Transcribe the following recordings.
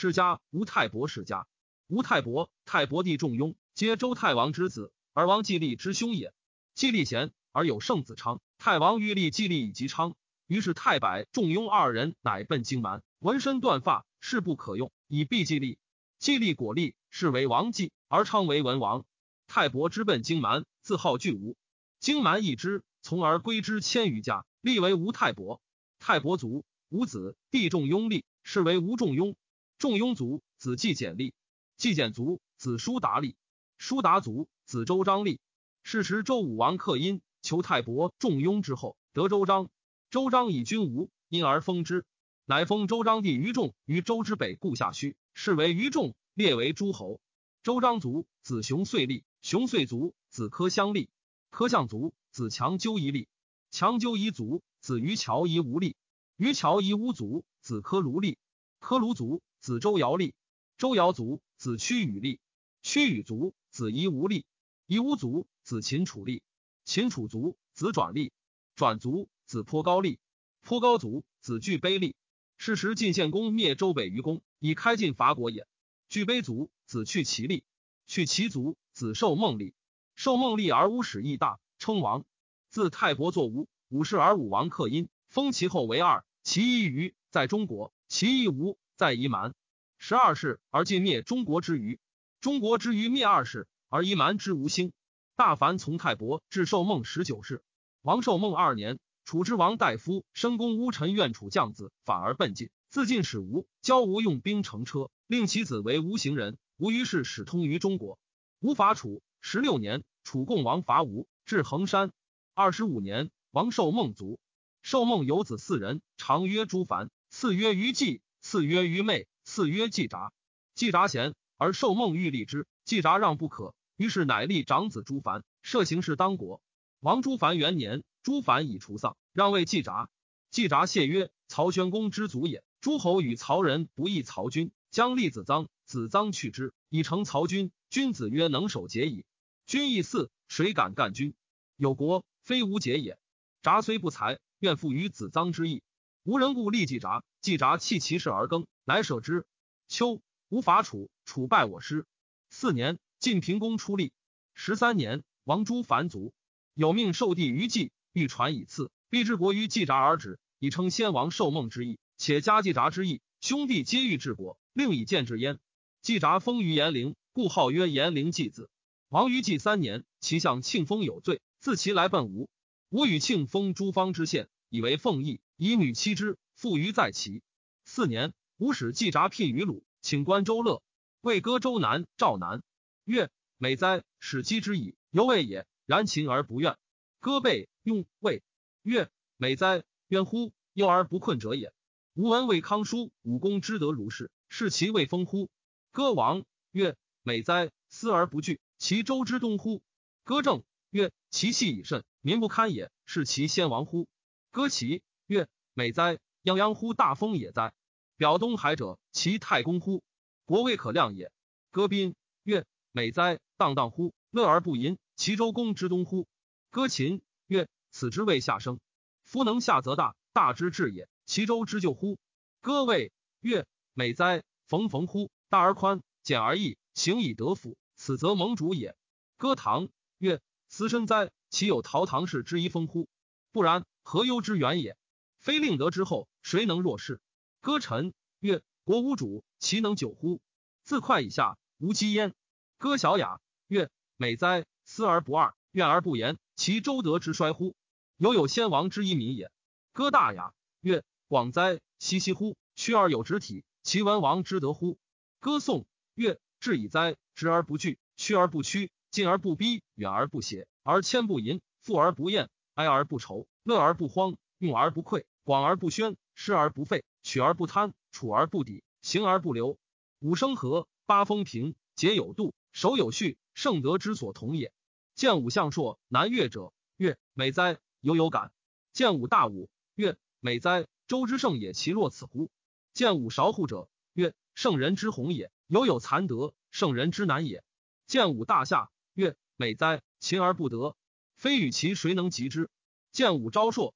世家吴太伯世家。吴太伯，太伯弟仲雍，皆周太王之子，而王季历之兄也。季历贤而有圣子昌，太王欲立季历以及昌，于是太伯、仲雍二人乃奔荆蛮，纹身断发，事不可用，以避季立。季立果立，是为王季，而昌为文王。太伯之奔荆蛮，自号巨吴。荆蛮一之，从而归之千余家，立为吴太伯。太伯卒，吴子弟仲雍立，是为吴仲雍。仲雍卒，子季简立。季简卒，子叔达立。叔达卒，子周章立。是时周武王克殷，求太伯、仲雍之后，得周章。周章以君吴，因而封之，乃封周章弟于仲于周之北故下胥，是为于仲，列为诸侯。周章卒，子熊遂立。熊遂卒，子柯相立；柯相卒，子强纠一立；强纠一卒，子于乔夷无立；于乔夷无卒，子柯卢立；柯卢卒，子周尧立；周尧卒，子屈羽立；屈与卒，子夷无立；夷无卒，子秦楚立；秦楚卒，子转立；转卒，子颇高立；颇高卒，子巨卑立。是时晋献公灭周北于公，以开晋伐国也。巨卑卒，子去其立；去其卒。子受孟立，受孟立而无始亦大，称王。自太伯作吴，武氏而武王克殷，封其后为二。其一于在中国，其一吴在夷蛮。十二世而尽灭中国之余，中国之余灭二世而夷蛮之无兴。大凡从太伯至受孟十九世。王受孟二年，楚之王大夫申公乌臣愿楚将子，反而奔晋，自晋使吴，教吴用兵乘车，令其子为吴行人。吴于是使通于中国。吴伐楚十六年，楚共王伐吴，至衡山。二十五年，王受孟卒。受孟有子四人，常曰朱凡，次曰于季，次曰愚昧，次曰季札。季札贤，而受孟欲立之，季札让不可，于是乃立长子朱凡，设行事当国。王朱凡元年，朱凡已除丧，让位季札。季札谢曰：“曹宣公之祖也。诸侯与曹人不义，曹君将立子臧，子臧去之，以成曹君。”君子曰：“能守节矣。”君亦似，谁敢干君？有国非无节也。札虽不才，愿复于子臧之意。无人故立季札。季札弃其事而耕，乃舍之。秋，吴伐楚，楚败我师。四年，晋平公出立。十三年，王朱凡卒。有命受帝于季，欲传以赐，必治国于季札而止，以称先王受孟之意。且加季札之意，兄弟皆欲治国，令以见之焉。季札封于延陵。故号曰延陵季子。王于季三年，其相庆封有罪，自其来奔吴。吴与庆封诸方之县，以为奉义，以女妻之，父于在齐。四年，吴使季札聘于鲁，请观周乐，魏歌周南、赵南，曰：“美哉，使姬之矣，犹未也。然秦而不愿。”歌备用魏，曰：“美哉，冤乎！忧而不困者也。吾闻魏康叔武功之德如是，是其未封乎？”歌王曰。美哉，思而不惧，其周之东乎？歌正曰：其气已甚，民不堪也。是其先王乎？歌齐曰：美哉，泱泱乎大风也哉！表东海者，其太公乎？国未可量也。歌宾曰：美哉，荡荡乎，乐而不淫，其周公之东乎？歌秦曰：此之谓下生。夫能下则大，大之至也。其周之就乎？歌谓曰：美哉，冯冯乎，大而宽，简而易。行以得辅，此则盟主也。歌唐曰：“此身哉，其有陶唐氏之一风乎？不然，何忧之远也？非令得之后，谁能若是？”歌臣曰：“国无主，其能久乎？自快以下，无积焉。”歌小雅曰：“美哉，思而不二，怨而不言，其周德之衰乎？犹有先王之一民也。”歌大雅曰：“广哉，熙熙乎！屈而有直体，其文王之德乎？”歌颂曰。至以哉，直而不惧，屈而不屈，进而不逼，远而不邪，而谦不淫，富而不厌，哀而不愁，乐而不荒，用而不匮，广而不宣，失而不废，取而不贪，处而不抵，行而不流。五生和，八风平，节有度，守有序，圣德之所同也。见武相硕，南越者，曰：美哉，犹有感。见武大武，曰：美哉，周之盛也，其若此乎？见武韶户者，曰：圣人之宏也。犹有残德，圣人之难也。见武大夏，曰：美哉，勤而不得，非与其谁能及之？见武昭硕，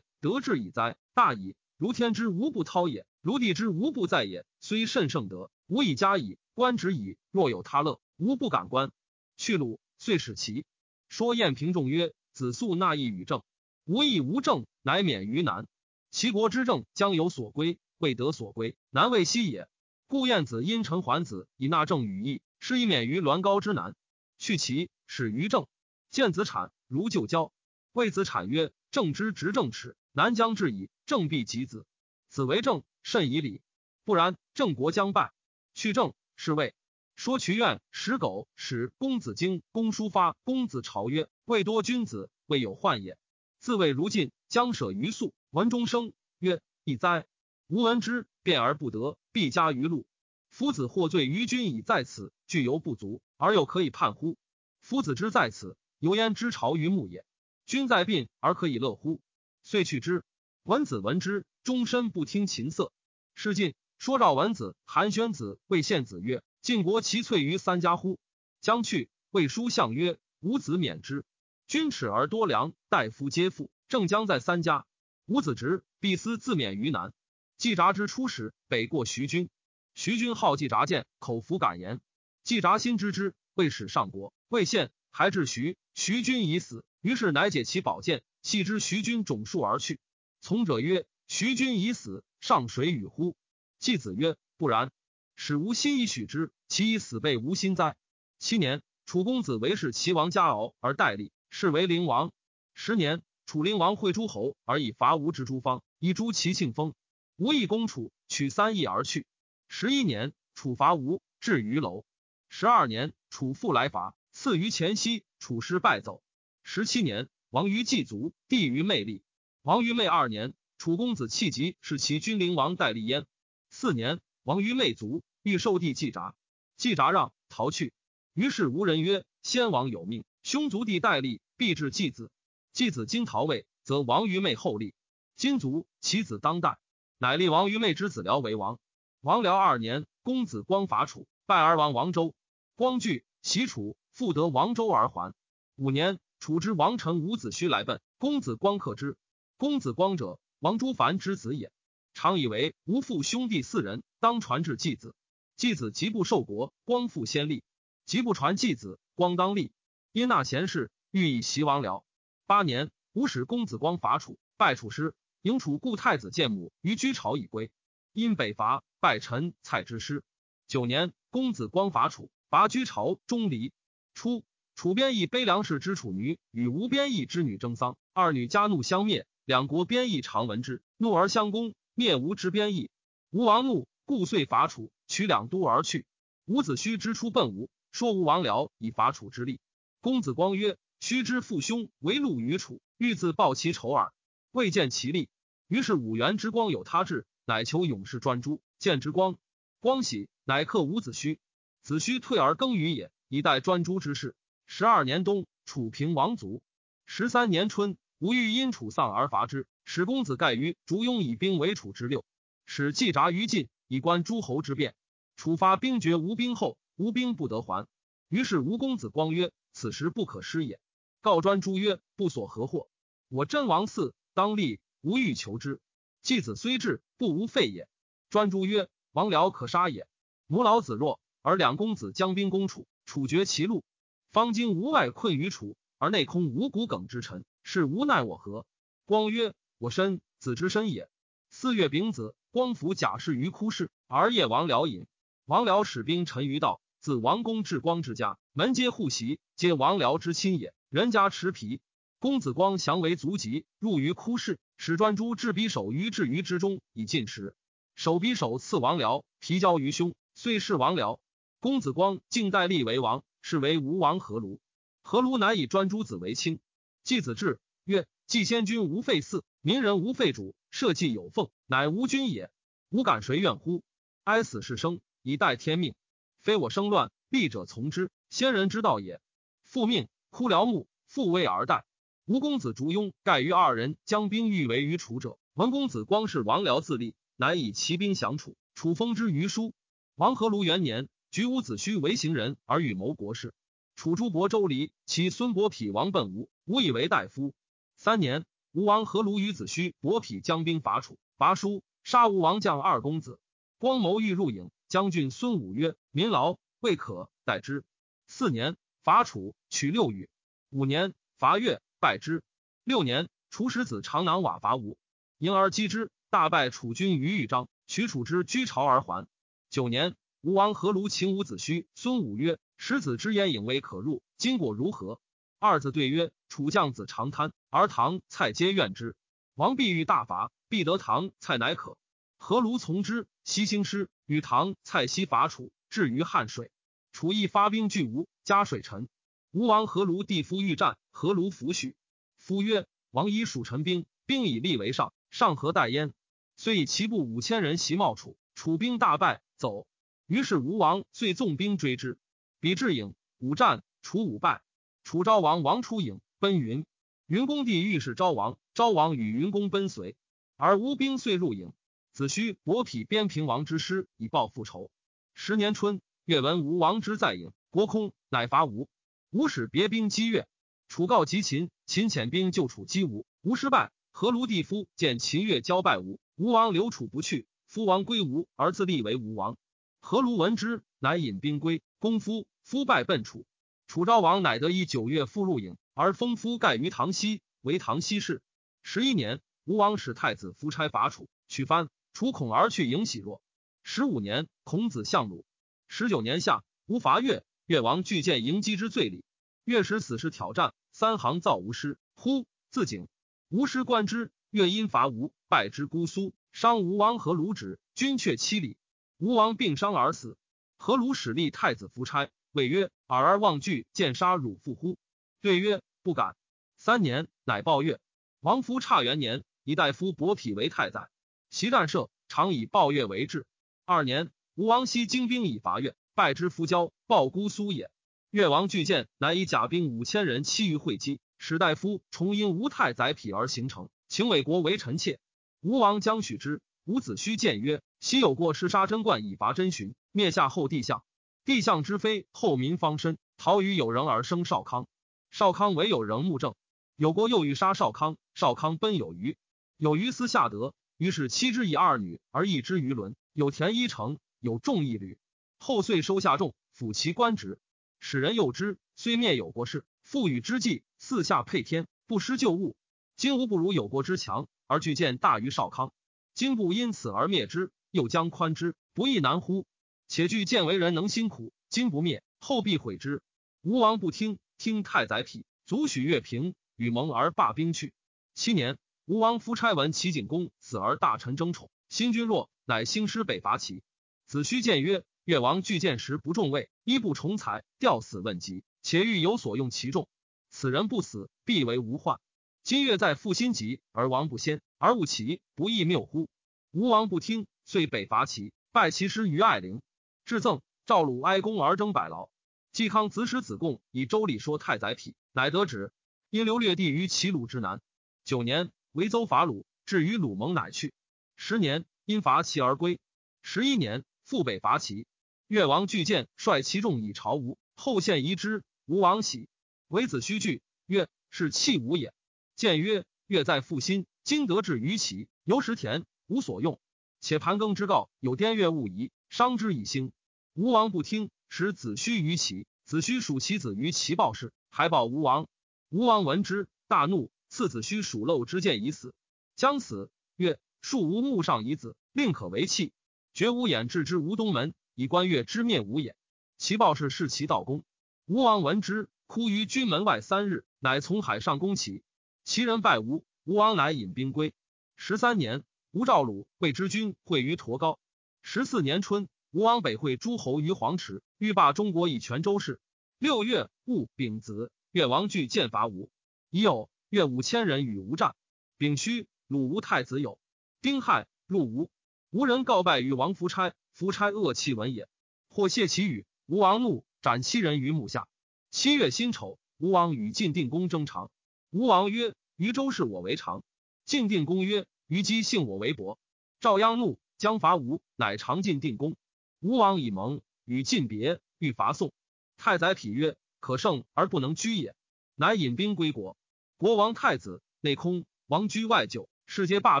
曰：得志矣哉，大矣！如天之无不韬也。如地之无不在也，虽甚圣德，无以加矣。观之矣，若有他乐，无不敢观。去鲁，遂使其说晏平仲曰：“子素纳义与政，无义无政，乃免于难。齐国之政将有所归，未得所归，难为息也。故晏子因陈桓子以纳政与义，是以免于栾高之难。去其始于政，见子产如旧交，谓子产曰：‘政之执政耻，南将至矣，政必及子。子为政，甚以礼。不然，郑国将败。去政。’”是谓说渠院使狗使公子荆公叔发公子朝曰：“未多君子，未有患也。自谓如晋，将舍于粟。文中生曰：‘亦哉！吾闻之，辩而不得，必加于禄。夫子获罪于君以在此，具犹不足，而又可以叛乎？夫子之在此，犹焉之朝于目也。君在病而可以乐乎？遂去之。文子闻之，终身不听琴瑟。是晋。”说赵文子、韩宣子、魏献子曰：“晋国其粹于三家乎？”将去，魏书相曰：“吾子免之。君耻而多良，大夫皆富，正将在三家。吾子直，必思自免于难。”季札之初始，北过徐君。徐君好季札谏，口服敢言。季札心知之，未使上国。魏献还至徐，徐君已死，于是乃解其宝剑，弃之徐君种树而去。从者曰：“徐君已死，上谁与乎？”季子曰：“不然，使无心以许之，其以死辈无心哉？”七年，楚公子为是齐王家敖而代立，是为灵王。十年，楚灵王会诸侯而以伐吴之诸方，以诛其庆封。吴亦攻楚，取三邑而去。十一年，楚伐吴，至于楼。十二年，楚复来伐，次于前夕，楚师败走。十七年，王于祭卒，帝于魅力。王于魅二年，楚公子弃疾，是其君灵王代立焉。四年，王于魅卒，欲受帝季札，季札让，逃去。于是吴人曰：“先王有命，兄族弟代立，必至季子。季子今逃位，则王于魅后立。今卒，其子当代，乃立王于魅之子辽为王。王辽二年，公子光伐楚，败而亡王周。光惧，袭楚，复得王周而还。五年，楚之王臣伍子胥来奔，公子光克之。公子光者，王朱凡之子也。常以为吾父兄弟四人，当传至继子。继子即不受国，光复先立；即不传继子，光当立。因纳贤士，欲以袭王僚。八年，吾使公子光伐楚，败楚师，迎楚故太子建母于居巢以归。因北伐，败陈蔡之师。九年，公子光伐楚，拔居巢，终离。初，楚边邑悲梁氏之楚女与吴边邑之女争丧，二女家怒相灭，两国边邑常闻之，怒而相攻。灭吴之边邑，吴王怒，故遂伐楚，取两都而去。伍子胥之出奔吴，说吴王僚以伐楚之力。公子光曰：“胥之父兄为戮于楚，欲自报其仇耳，未见其力。”于是五原之光有他志，乃求勇士专诸。见之光，光喜，乃克伍子胥。子胥退而耕于野，以待专诸之事。十二年冬，楚平王卒。十三年春，吴欲因楚丧而伐之。使公子盖于竹庸以兵为楚之六，使季札于晋以观诸侯之变。楚发兵绝吴兵后，吴兵不得还。于是吴公子光曰：“此时不可失也。”告专诸曰：“不所何祸？我真王嗣当立，无欲求之。季子虽至，不无废也。”专诸曰：“王僚可杀也。母老子弱，而两公子将兵攻楚，楚绝其路。方今无外困于楚，而内空无骨梗之臣，是无奈我何？”光曰。我身子之身也。四月丙子，光服甲士于枯室，而夜王僚饮。王僚使兵陈于道，自王公至光之家，门皆户席，皆王僚之亲也。人家持皮。公子光降为卒疾，入于枯室，使专诸置匕首于至于之中，以进食。手匕首刺王僚，皮交于胸，遂是王僚。公子光敬代立为王，是为吴王阖庐。阖庐乃以专诸子为卿。季子至，曰：季先君无废嗣。民人无废主，社稷有奉，乃无君也。吾敢谁怨乎？哀死是生，以待天命。非我生乱，必者从之，先人之道也。复命，哭辽木，复位而待。吴公子烛庸、盖于二人将兵欲为于楚者，文公子光是王僚自立，难以骑兵降楚。楚封之于书。王阖庐元年，举伍子胥为行人，而与谋国事。楚诸伯周离，其孙伯匹王奔吴，吴以为大夫。三年。吴王阖庐与子胥伯匹将兵伐楚，拔叔杀吴王将二公子。光谋欲入郢，将军孙武曰：“民劳未可，待之。”四年，伐楚，取六羽。五年，伐越，败之。六年，楚使子长囊瓦伐吴，迎而击之，大败楚军于豫章，取楚之居巢而还。九年，吴王阖庐秦伍子胥、孙武曰：“使子之言，引未可入，今果如何？”二子对曰：“楚将子长贪，而唐蔡皆怨之。王必欲大伐，必得唐蔡乃可。何如从之？西兴师与唐蔡西伐楚，至于汉水，楚亦发兵拒吴，加水臣。吴王何如弟夫欲战，何如弗许。夫曰：王以蜀陈兵，兵以利为上，上何待焉？遂以其部五千人袭冒楚，楚兵大败，走。于是吴王遂纵兵追之，比至郢，武战，楚武败。楚昭王王出郢，奔云。云公帝御史昭王，昭王与云公奔随，而吴兵遂入郢。子胥伯匹边平王之师，以报复仇。十年春，越闻吴王之在郢，国空，乃伐吴。吴使别兵击越，楚告及秦，秦遣兵救楚击吴，吴失败。何卢帝夫见秦越交败吴，吴王留楚不去，夫王归吴，而自立为吴王。何卢闻之，乃引兵归，公夫，夫败奔楚。楚昭王乃得以九月复入郢，而封夫盖于唐西，为唐西氏。十一年，吴王使太子夫差伐楚，取藩。楚恐而去，迎喜若。十五年，孔子相鲁。十九年夏，吴伐越，越王拒见迎击之罪礼。越使死士挑战，三行造吴师，呼自警。吴师观之，越因伐吴，败之姑苏，伤吴王和卢止，军却七里。吴王病伤而死。何卢使立太子夫差。谓曰：“尔而忘惧，见杀汝父乎？”对曰：“不敢。”三年，乃报越。王夫差元年，以大夫伯匹为太宰，其战射，常以报越为志。二年，吴王西精兵以伐越，败之夫交，报姑苏也。越王巨剑，乃以甲兵五千人欺于会稽，使大夫重因吴太宰匹而形成，请魏国为臣妾。吴王将许之。伍子胥谏曰：“昔有过失杀贞观以伐真荀，灭夏后帝相。”帝相之非后民方深，逃于有人而生少康。少康为有人目正，有国又欲杀少康。少康奔有余，有余私下德，于是妻之以二女而易之于伦。有田一城，有众一旅。后遂收下众，辅其官职，使人诱之。虽灭有国事，复与之计，四下配天，不失旧物。今无不如有国之强，而惧见大于少康。今不因此而灭之，又将宽之，不亦难乎？且惧见为人能辛苦，今不灭，后必毁之。吴王不听，听太宰匹，卒许越平，与盟而罢兵去。七年，吴王夫差闻齐景公死而大臣争宠，新君弱，乃兴师北伐齐。子虚谏曰：“越王拒见时不重位，衣不重才，吊死问疾，且欲有所用其众。此人不死，必为无患。今越在复心急，而王不先，而误齐，不亦谬乎？”吴王不听，遂北伐齐，败其师于艾陵。至赠赵鲁哀公而征百劳，季康子使子贡以周礼说太宰匹，乃得旨。因流略地于齐鲁之南。九年，为邹伐鲁，至于鲁盟，乃去。十年，因伐齐而归。十一年，复北伐齐。越王拒见，率其众以朝吴。后献夷之，吴王喜，为子胥惧，曰：“是弃吴也。”见曰：“越在复心，今得志于齐，由食田，无所用。且盘庚之告，有滇越勿夷，伤之以兴。”吴王不听，使子虚于齐。子虚属其子于齐报事，还报吴王。吴王闻之，大怒，赐子虚属漏之剑以死。将死，曰：“树无木上以子，令可为器。绝无眼置之吴东门，以观月之面无也。”齐报事是其道公。吴王闻之，哭于军门外三日，乃从海上攻齐。齐人败吴，吴王乃引兵归。十三年，吴赵鲁谓之军会于驼高。十四年春。吴王北会诸侯于黄池，欲霸中国以全周氏。六月戊丙子，越王惧见伐吴，已有越五千人与吴战。丙戌，鲁吴太子有丁亥入吴，吴人告败于王夫差，夫差恶气闻也，或谢其语。吴王怒，斩七人于幕下。七月辛丑，吴王与晋定公争长。吴王曰：“于周氏我为长。”晋定公曰：“虞姬信我为伯。”赵鞅怒，将伐吴，乃长晋定公。吴王以盟与晋别，欲伐宋。太宰匹曰：“可胜而不能居也。”乃引兵归国。国王太子内空，王居外久，世皆罢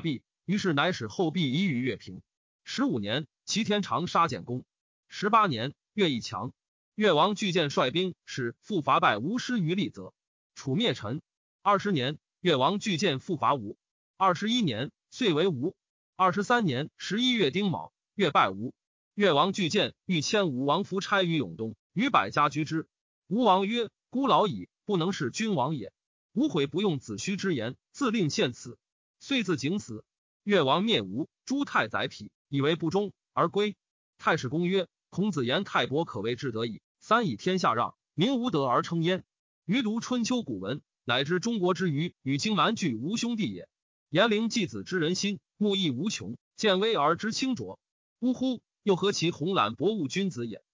毕。于是乃使后壁以与越平。十五年，齐天长杀建功。十八年，越义强。越王巨建率兵使复伐败吴师于利泽，楚灭陈。二十年，越王巨建复伐吴。二十一年，遂为吴。二十三年十一月丁卯，越败吴。越王巨建欲迁吴王夫差于永东，与百家居之。吴王曰：“孤老矣，不能是君王也。”无悔不用子虚之言，自令献此，遂自警死。越王灭吴，诸太宰匹，以为不忠而归。太史公曰：“孔子言太伯可谓至德矣。三以天下让，民无德而称焉。余读春秋古文，乃知中国之虞与荆蛮俱无兄弟也。言灵继子之人心，目亦无穷，见微而知清浊。呜呼！又何其红览博物君子也？”